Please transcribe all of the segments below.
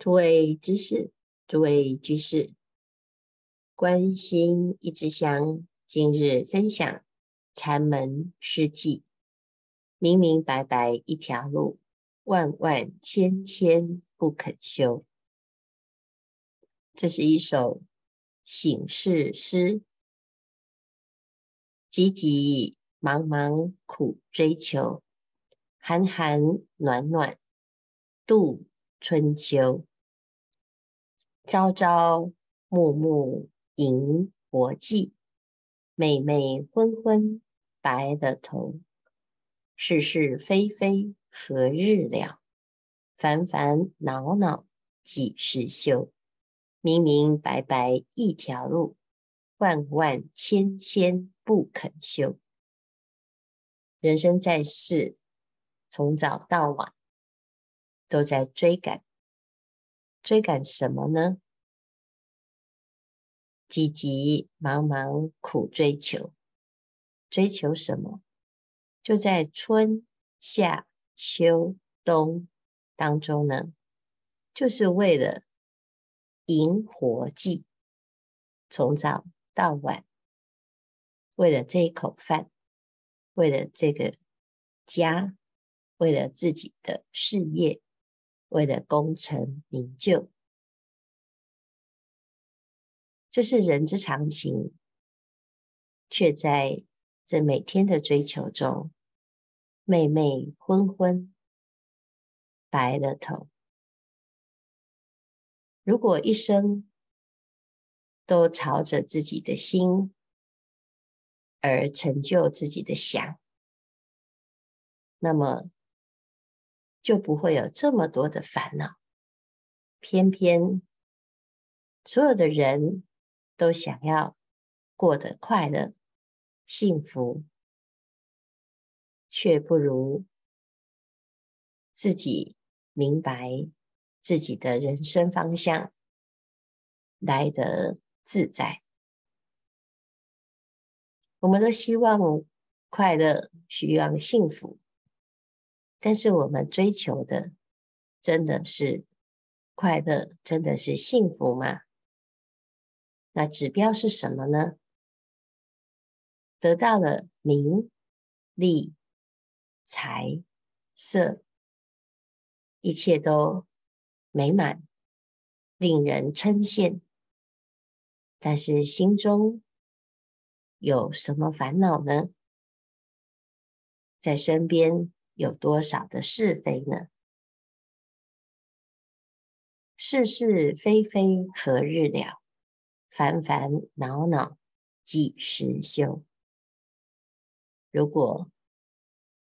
诸位居士，诸位居士，观心一枝香，今日分享禅门事迹。明明白白一条路，万万千千不肯修。这是一首醒世诗，急急忙忙苦追求，寒寒暖暖度春秋。朝朝暮暮迎活计，昧昧昏昏白了头。是是非非何日了？烦烦恼恼几时休？明明白白一条路，万万千千不肯修。人生在世，从早到晚都在追赶。追赶什么呢？急急忙忙苦追求，追求什么？就在春夏秋冬当中呢，就是为了迎活计，从早到晚，为了这一口饭，为了这个家，为了自己的事业。为了功成名就，这是人之常情，却在这每天的追求中，昧昧昏昏，白了头。如果一生都朝着自己的心而成就自己的想，那么，就不会有这么多的烦恼。偏偏所有的人都想要过得快乐、幸福，却不如自己明白自己的人生方向来得自在。我们都希望快乐，希望幸福。但是我们追求的真的是快乐，真的是幸福吗？那指标是什么呢？得到了名利财色，一切都美满，令人称羡。但是心中有什么烦恼呢？在身边。有多少的是非呢？是是非非何日了？烦烦恼恼几时休？如果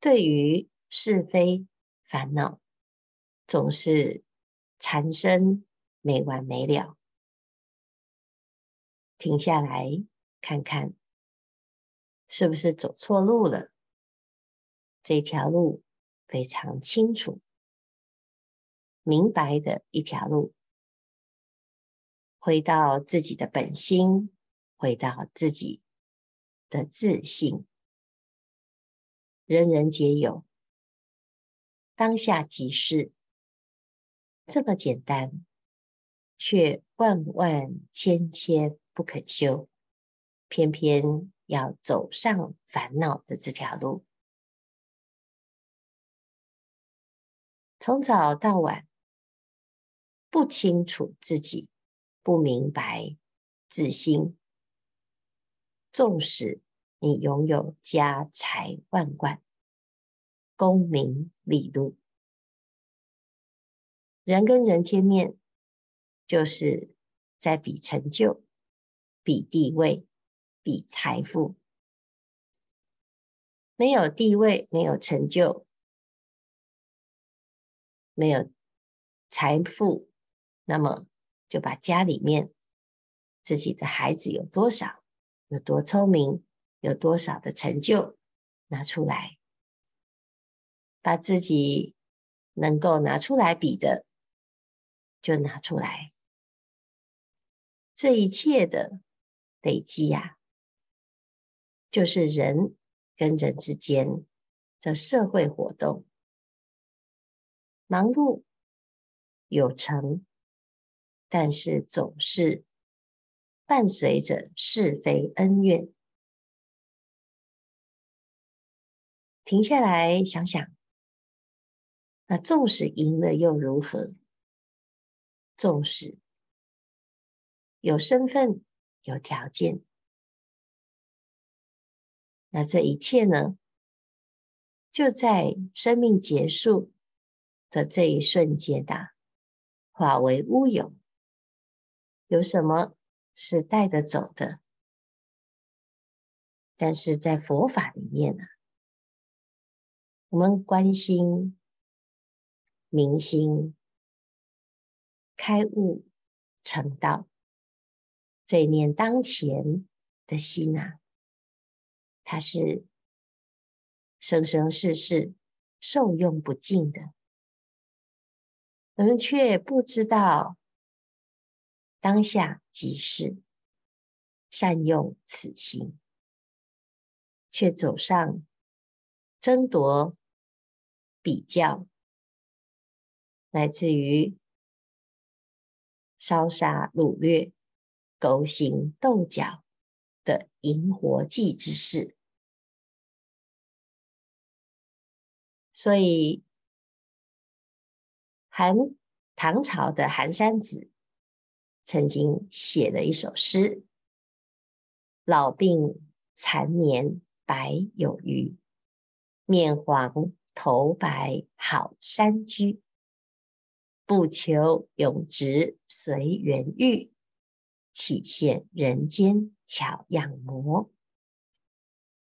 对于是非烦恼总是缠身没完没了，停下来看看，是不是走错路了？这条路非常清楚、明白的一条路，回到自己的本心，回到自己的自信，人人皆有，当下即是，这么简单，却万万千千不肯修，偏偏要走上烦恼的这条路。从早到晚，不清楚自己，不明白自心。纵使你拥有家财万贯、功名利禄，人跟人见面，就是在比成就、比地位、比财富。没有地位，没有成就。没有财富，那么就把家里面自己的孩子有多少，有多聪明，有多少的成就拿出来，把自己能够拿出来比的就拿出来。这一切的累积呀、啊，就是人跟人之间的社会活动。忙碌有成，但是总是伴随着是非恩怨。停下来想想，那纵使赢了又如何？纵使有身份、有条件，那这一切呢，就在生命结束的这一瞬间啊，化为乌有。有什么是带得走的？但是在佛法里面呢？我们关心、明心、开悟、成道，这一念当前的心啊，它是生生世世受用不尽的。我们却不知道当下即是善用此心，却走上争夺。比较，来自于烧杀掳掠、勾心斗角的营活计之事。所以，韩唐朝的韩山子曾经写了一首诗：“老病残年百有余，面黄。”头白好山居，不求永植随缘遇，岂羡人间巧样魔。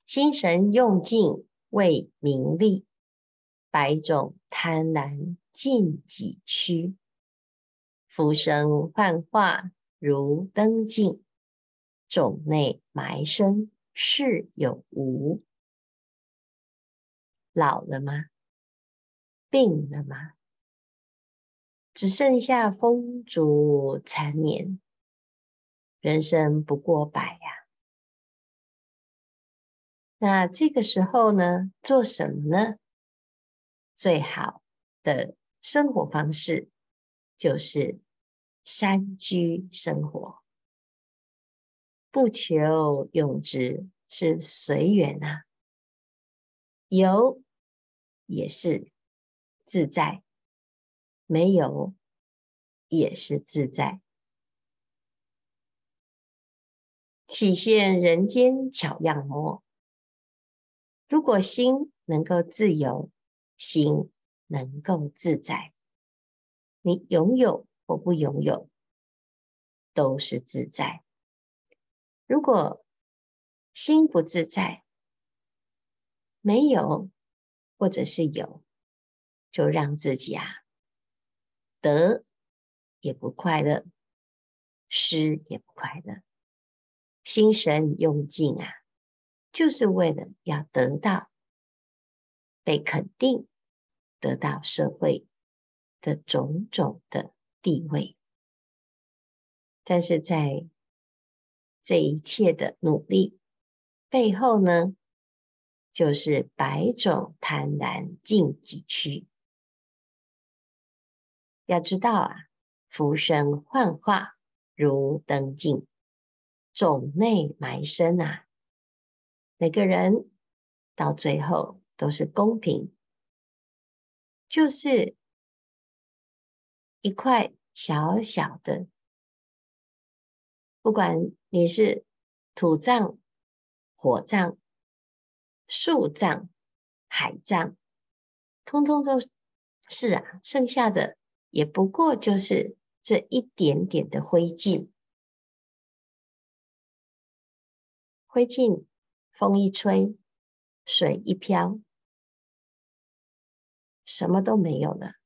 心神用尽为名利，百种贪婪尽几虚。浮生幻化如灯镜，种内埋身是有无。老了吗？病了吗？只剩下风烛残年，人生不过百呀、那这个时候呢，做什么呢？最好的生活方式就是山居生活，不求永植，是随缘啊，有。也是自在，没有也是自在。体现人间巧样魔？如果心能够自由，心能够自在，你拥有或不拥有，都是自在。如果心不自在，没有。或者是有，就让自己啊得也不快乐，失也不快乐，心神用尽啊，就是为了要得到被肯定，得到社会的种种的地位。但是在这一切的努力背后呢，就是百种贪婪尽几虚。要知道啊，浮生幻化如灯镜，种内埋身啊。每个人到最后都是公平，就是一块小小的，不管你是土葬、火葬。树葬、海葬，通通都是啊，剩下的也不过就是这一点点的灰烬。灰烬，风一吹，水一飘，什么都没有了。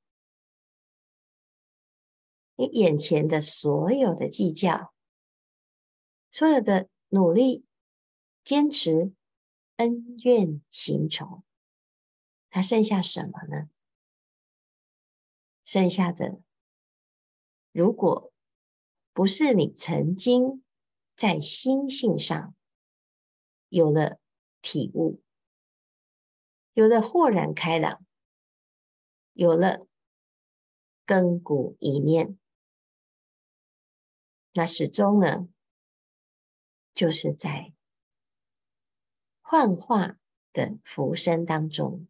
你眼前的所有的计较，所有的努力、坚持。恩怨情仇，还剩下什么呢？剩下的，如果不是你曾经在心性上有了体悟，有了豁然开朗，有了亘古一念，那始终呢，就是在幻化的浮生当中，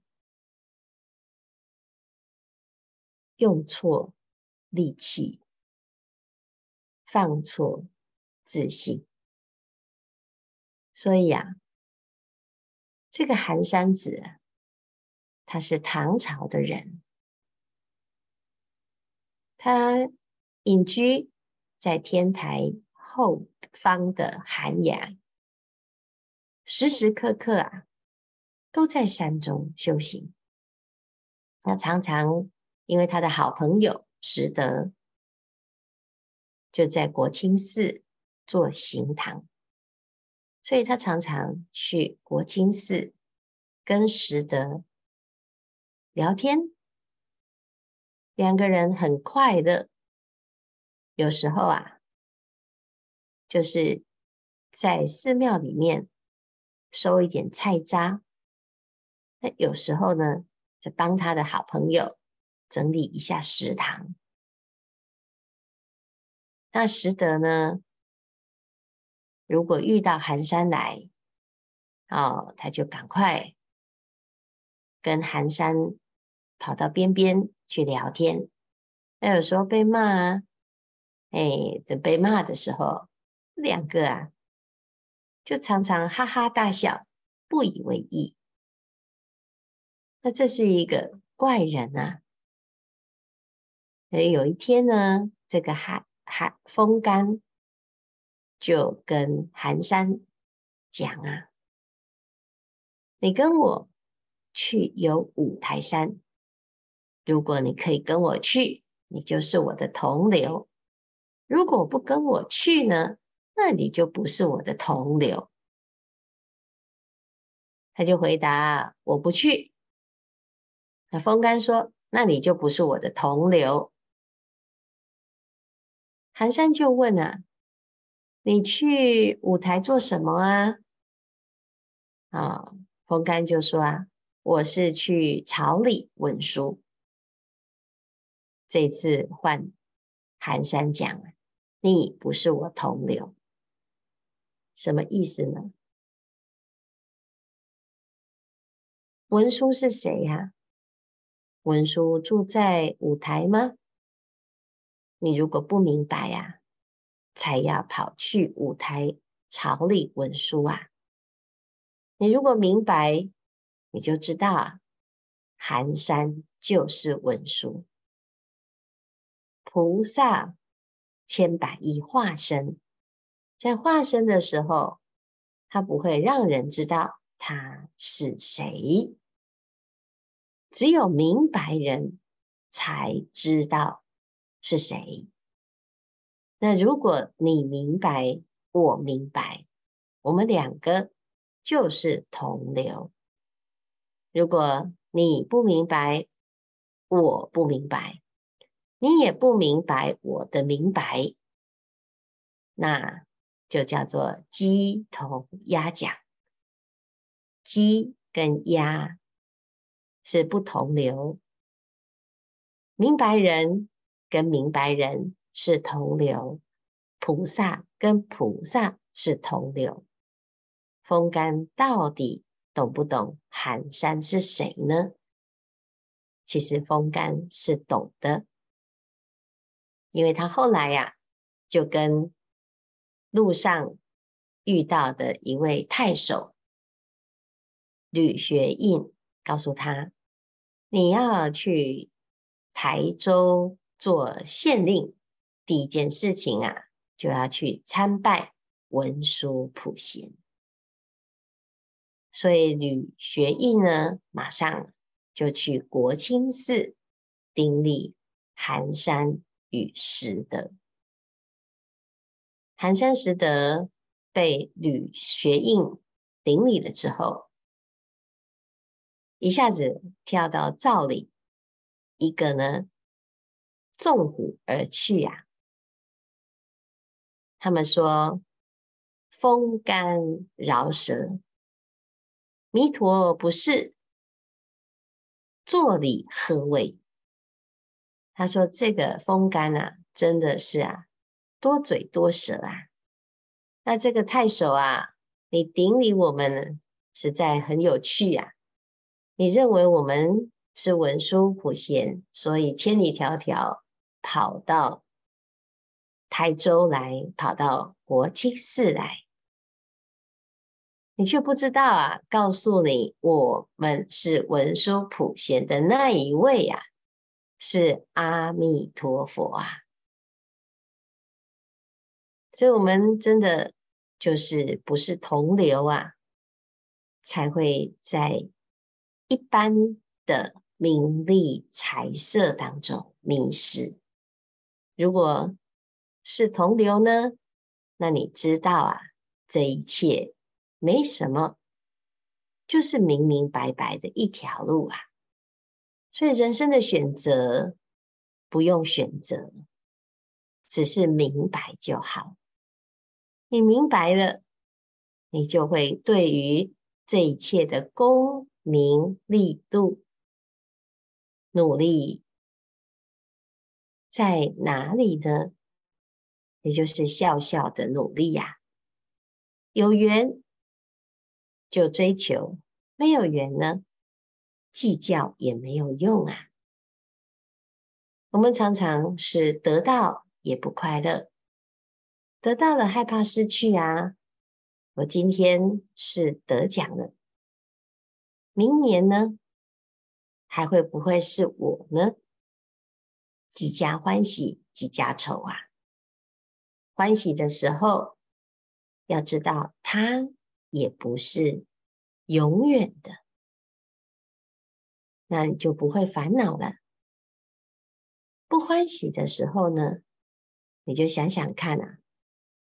用错力气，放错自信，所以呀、啊，这个寒山子，他是唐朝的人，他隐居在天台后方的寒崖，时时刻刻啊，都在山中修行。那常常因为他的好朋友拾得。就在国清寺做行堂，所以他常常去国清寺跟拾得聊天，两个人很快乐。有时候啊，就是在寺庙里面收一点菜渣，那有时候呢，就帮他的好朋友整理一下食堂。那拾得呢，如果遇到寒山来，哦，他就赶快跟寒山跑到边边去聊天。那有时候被骂啊，哎，这被骂的时候，两个啊，就常常哈哈大笑，不以为意。那这是一个怪人啊。有一天呢，这个寒。寒风干就跟寒山讲啊，你跟我去游五台山，如果你可以跟我去，你就是我的同流；如果不跟我去呢，那你就不是我的同流。他就回答：我不去。那风干说：那你就不是我的同流。寒山就问啊：“你去五台做什么啊？”啊，风干就说：“啊，我是去朝里问书。”这次换寒山讲：“你不是我同流。”什么意思呢？文殊是谁呀、文殊住在五台吗？你如果不明白呀、才要跑去五台朝里文书啊！你如果明白，你就知道啊，寒山就是文殊，菩萨千百亿化身，在化身的时候，他不会让人知道他是谁，只有明白人才知道。是谁？那如果你明白，我明白，我们两个就是同流。如果你不明白，我不明白，你也不明白我的明白，那就叫做鸡同鸭讲。鸡跟鸭是不同流，明白人。跟明白人是同流，菩萨跟菩萨是同流。风干到底懂不懂寒山是谁呢？其实风干是懂的，因为他后来呀、啊，就跟路上遇到的一位太守吕学印告诉他：“你要去台州。”做县令，第一件事情啊，就要去参拜文殊普贤。所以吕学义呢，马上就去国清寺顶礼寒山与拾得。寒山拾得被吕学义顶礼了之后，一下子跳到灶里，一个呢。纵虎而去呀、啊！他们说：“风干饶舌，弥陀不是，坐礼何为？”他说：“这个风干啊，真的是啊，多嘴多舌啊。那这个太守啊，你顶礼我们，实在很有趣啊。你认为我们是文殊普贤，所以千里迢迢跑到台州来，跑到国清寺来。”你却不知道啊！告诉你，我们是文殊普贤的那一位呀、啊，是阿弥陀佛啊！所以，我们真的就是不是同流啊，才会在一般的名利财色当中迷失。如果是同流呢，那你知道啊，这一切。没什么，就是明明白白的一条路啊。所以人生的选择不用选择，只是明白就好。你明白了，你就会对于这一切的功名利禄努力在哪里呢？也就是笑笑的努力呀、有缘。就追求，没有缘呢，计较也没有用啊。我们常常是得到也不快乐，得到了害怕失去啊。我今天是得奖了，明年呢，还会不会是我呢？几家欢喜几家愁啊。欢喜的时候，要知道他。也不是永远的，那你就不会烦恼了。不欢喜的时候呢，你就想想看啊，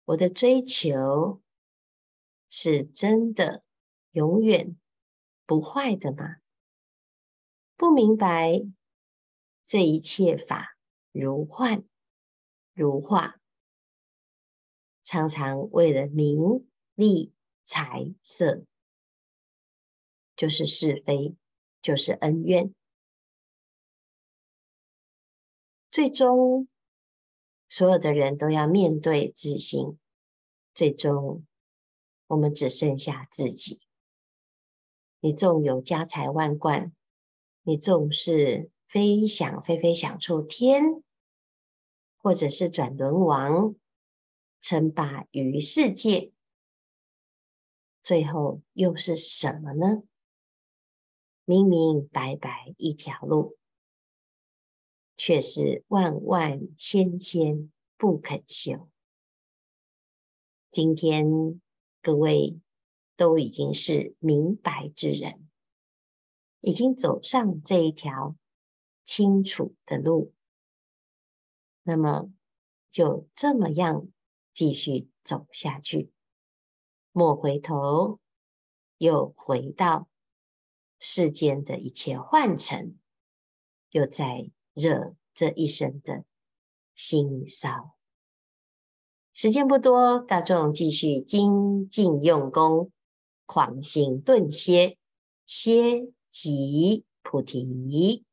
我的追求是真的永远不坏的吗？不明白这一切法如幻如化，常常为了名利。财色就是是非，就是恩怨，最终所有的人都要面对自心，最终我们只剩下自己。你纵有家财万贯，你纵是飞翔飞飞翔出天，或者是转轮王，称霸于世界。最后又是什么呢？明明白白一条路，却是万万千千不肯修。今天各位都已经是明白之人，已经走上这一条清楚的路，那么就这么样继续走下去。莫回头，又回到世间的一切幻尘，又在惹这一生的心骚。时间不多，大众继续精进用功，狂行顿歇，歇即菩提。